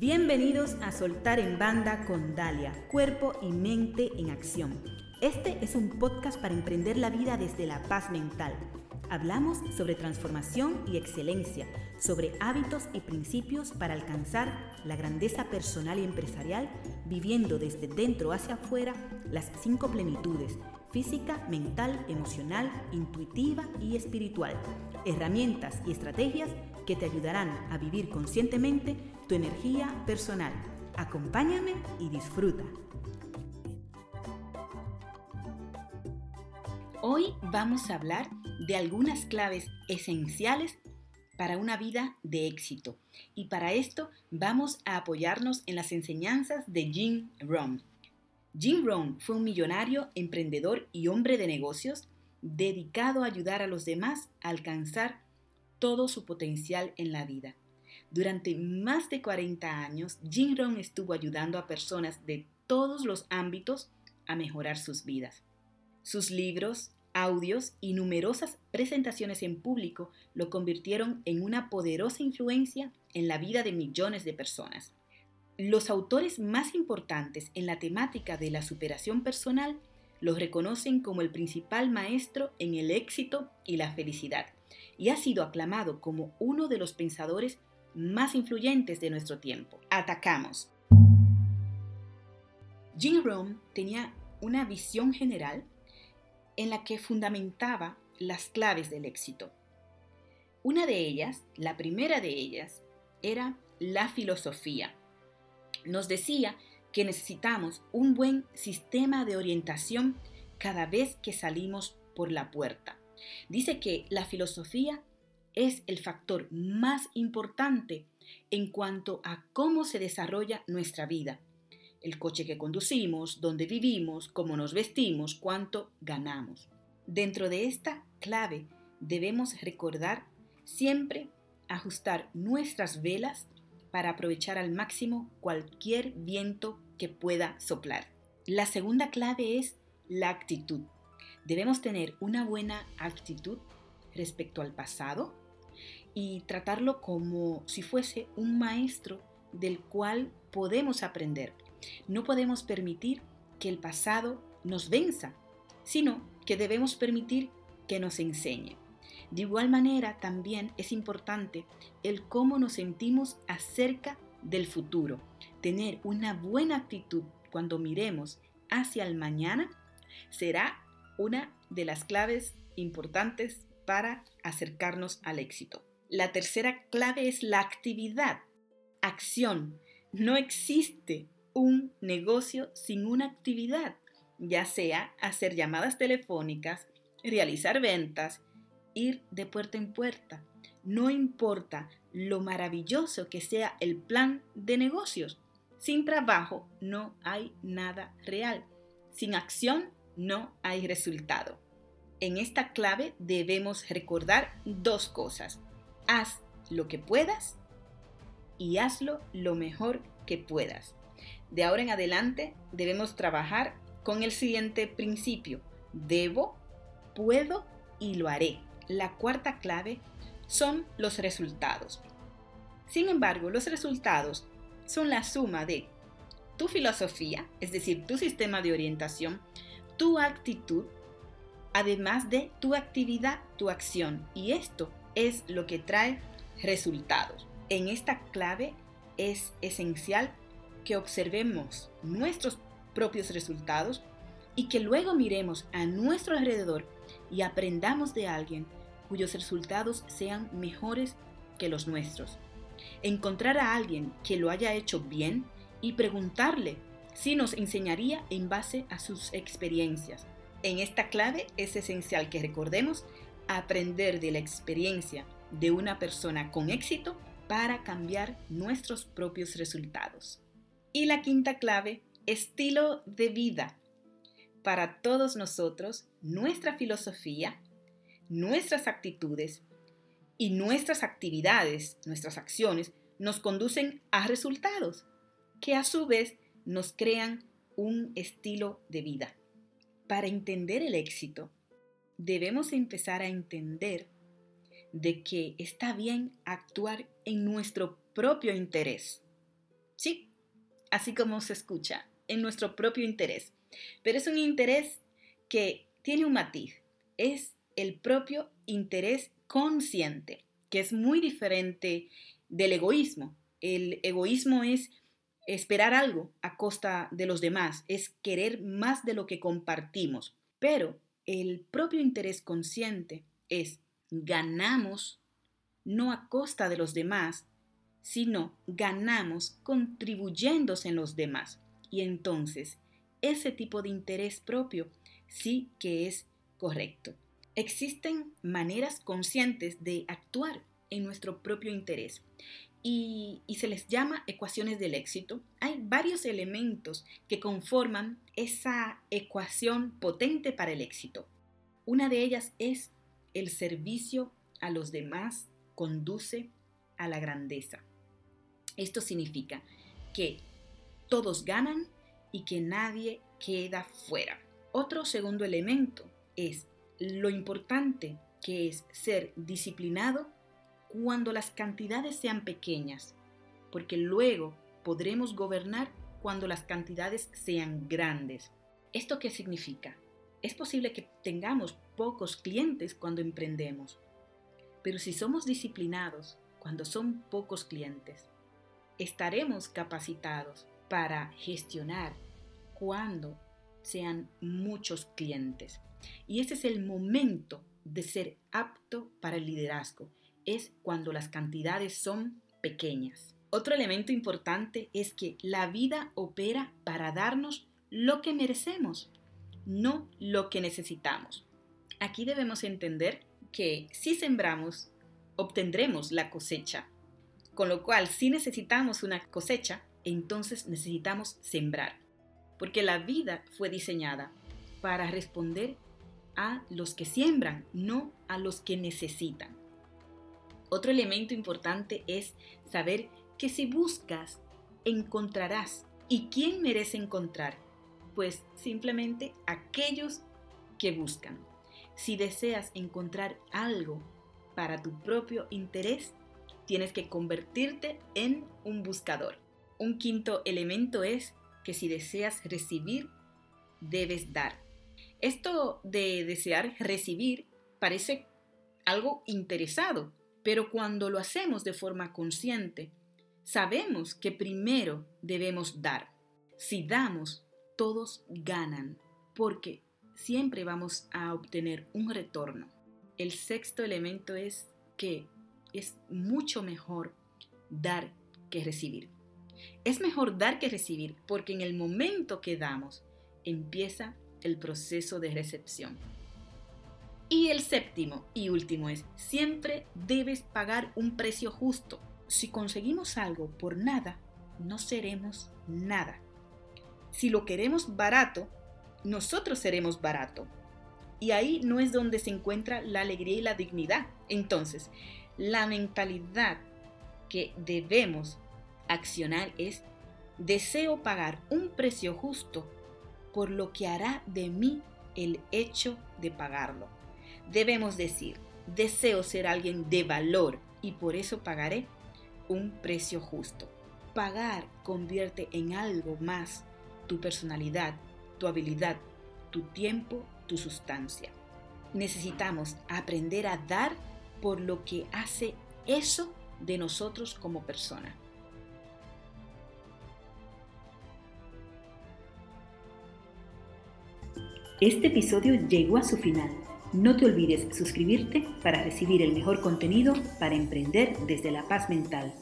Bienvenidos a Soltar en Banda con Dalia, Cuerpo y Mente en Acción. Este es un podcast para emprender la vida desde la paz mental. Hablamos sobre transformación y excelencia, sobre hábitos y principios para alcanzar la grandeza personal y empresarial, viviendo desde dentro hacia afuera las cinco plenitudes, física, mental, emocional, intuitiva y espiritual. Herramientas y estrategias que te ayudarán a vivir conscientemente tu energía personal. Acompáñame y disfruta. Hoy vamos a hablar de algunas claves esenciales para una vida de éxito. Y para esto vamos a apoyarnos en las enseñanzas de Jim Rohn. Jim Rohn fue un millonario, emprendedor y hombre de negocios dedicado a ayudar a los demás a alcanzar todo su potencial en la vida. Durante más de 40 años, Jim Rohn estuvo ayudando a personas de todos los ámbitos a mejorar sus vidas. Sus libros, audios y numerosas presentaciones en público lo convirtieron en una poderosa influencia en la vida de millones de personas. Los autores más importantes en la temática de la superación personal los reconocen como el principal maestro en el éxito y la felicidad, y ha sido aclamado como uno de los pensadores más influyentes de nuestro tiempo. Atacamos. Jim Rohn tenía una visión general en la que fundamentaba las claves del éxito. Una de ellas, la primera de ellas, era la filosofía. Nos decía que necesitamos un buen sistema de orientación cada vez que salimos por la puerta. Dice que la filosofía es el factor más importante en cuanto a cómo se desarrolla nuestra vida. El coche que conducimos, dónde vivimos, cómo nos vestimos, cuánto ganamos. Dentro de esta clave debemos recordar siempre ajustar nuestras velas para aprovechar al máximo cualquier viento que pueda soplar. La segunda clave es la actitud. Debemos tener una buena actitud respecto al pasado y tratarlo como si fuese un maestro del cual podemos aprender. No podemos permitir que el pasado nos venza, sino que debemos permitir que nos enseñe. De igual manera, también es importante el cómo nos sentimos acerca del futuro. Tener una buena actitud cuando miremos hacia el mañana será una de las claves importantes para acercarnos al éxito. La tercera clave es la actividad, acción. No existe un negocio sin una actividad, ya sea hacer llamadas telefónicas, realizar ventas, ir de puerta en puerta. No importa lo maravilloso que sea el plan de negocios. Sin trabajo no hay nada real. Sin acción no hay resultado. En esta clave debemos recordar dos cosas. Haz lo que puedas y hazlo lo mejor que puedas. De ahora en adelante debemos trabajar con el siguiente principio. Debo, puedo y lo haré la cuarta clave son los resultados. Sin embargo, los resultados son la suma de tu filosofía, es decir, tu sistema de orientación, tu actitud, además de tu actividad, tu acción. Y esto es lo que trae resultados. En esta clave es esencial que observemos nuestros propios resultados y que luego miremos a nuestro alrededor y aprendamos de alguien cuyos resultados sean mejores que los nuestros. Encontrar a alguien que lo haya hecho bien y preguntarle si nos enseñaría en base a sus experiencias. En esta clave es esencial que recordemos aprender de la experiencia de una persona con éxito para cambiar nuestros propios resultados. Y la quinta clave, estilo de vida. Para todos nosotros, nuestra filosofía nuestras actitudes y nuestras actividades, nuestras acciones, nos conducen a resultados que a su vez nos crean un estilo de vida. Para entender el éxito, debemos empezar a entender de que está bien actuar en nuestro propio interés. Sí, así como se escucha, en nuestro propio interés. Pero es un interés que tiene un matiz. Es el propio interés consciente, que es muy diferente del egoísmo. El egoísmo es esperar algo a costa de los demás, es querer más de lo que compartimos. Pero el propio interés consciente es ganamos no a costa de los demás, sino ganamos contribuyéndose en los demás. Y entonces, ese tipo de interés propio sí que es correcto. Existen maneras conscientes de actuar en nuestro propio interés y, se les llama ecuaciones del éxito. Hay varios elementos que conforman esa ecuación potente para el éxito. Una de ellas es el servicio a los demás conduce a la grandeza. Esto significa que todos ganan y que nadie queda fuera. Otro segundo elemento es lo importante que es ser disciplinado cuando las cantidades sean pequeñas, porque luego podremos gobernar cuando las cantidades sean grandes. ¿Esto qué significa? Es posible que tengamos pocos clientes cuando emprendemos, pero si somos disciplinados cuando son pocos clientes, estaremos capacitados para gestionar cuando sean muchos clientes. Y ese es el momento de ser apto para el liderazgo, es cuando las cantidades son pequeñas. Otro elemento importante es que la vida opera para darnos lo que merecemos, no lo que necesitamos. Aquí debemos entender que si sembramos, obtendremos la cosecha. Con lo cual, si necesitamos una cosecha, entonces necesitamos sembrar. Porque la vida fue diseñada para responder a los que siembran, no a los que necesitan. Otro elemento importante es saber que si buscas, encontrarás. ¿Y quién merece encontrar? Pues simplemente aquellos que buscan. Si deseas encontrar algo para tu propio interés, tienes que convertirte en un buscador. Un quinto elemento es que si deseas recibir, debes dar. Esto de desear recibir parece algo interesado, pero cuando lo hacemos de forma consciente, sabemos que primero debemos dar. Si damos, todos ganan, porque siempre vamos a obtener un retorno. El sexto elemento es que es mucho mejor dar que recibir. Es mejor dar que recibir porque en el momento que damos empieza el proceso de recepción. Y el séptimo y último es, siempre debes pagar un precio justo. Si conseguimos algo por nada, no seremos nada. Si lo queremos barato, nosotros seremos barato. Y ahí no es donde se encuentra la alegría y la dignidad. Entonces, la mentalidad que debemos accionar es, deseo pagar un precio justo por lo que hará de mí el hecho de pagarlo. Debemos decir, deseo ser alguien de valor y por eso pagaré un precio justo. Pagar convierte en algo más tu personalidad, tu habilidad, tu tiempo, tu sustancia. Necesitamos aprender a dar por lo que hace eso de nosotros como persona. Este episodio llegó a su final. No te olvides suscribirte para recibir el mejor contenido para emprender desde la paz mental.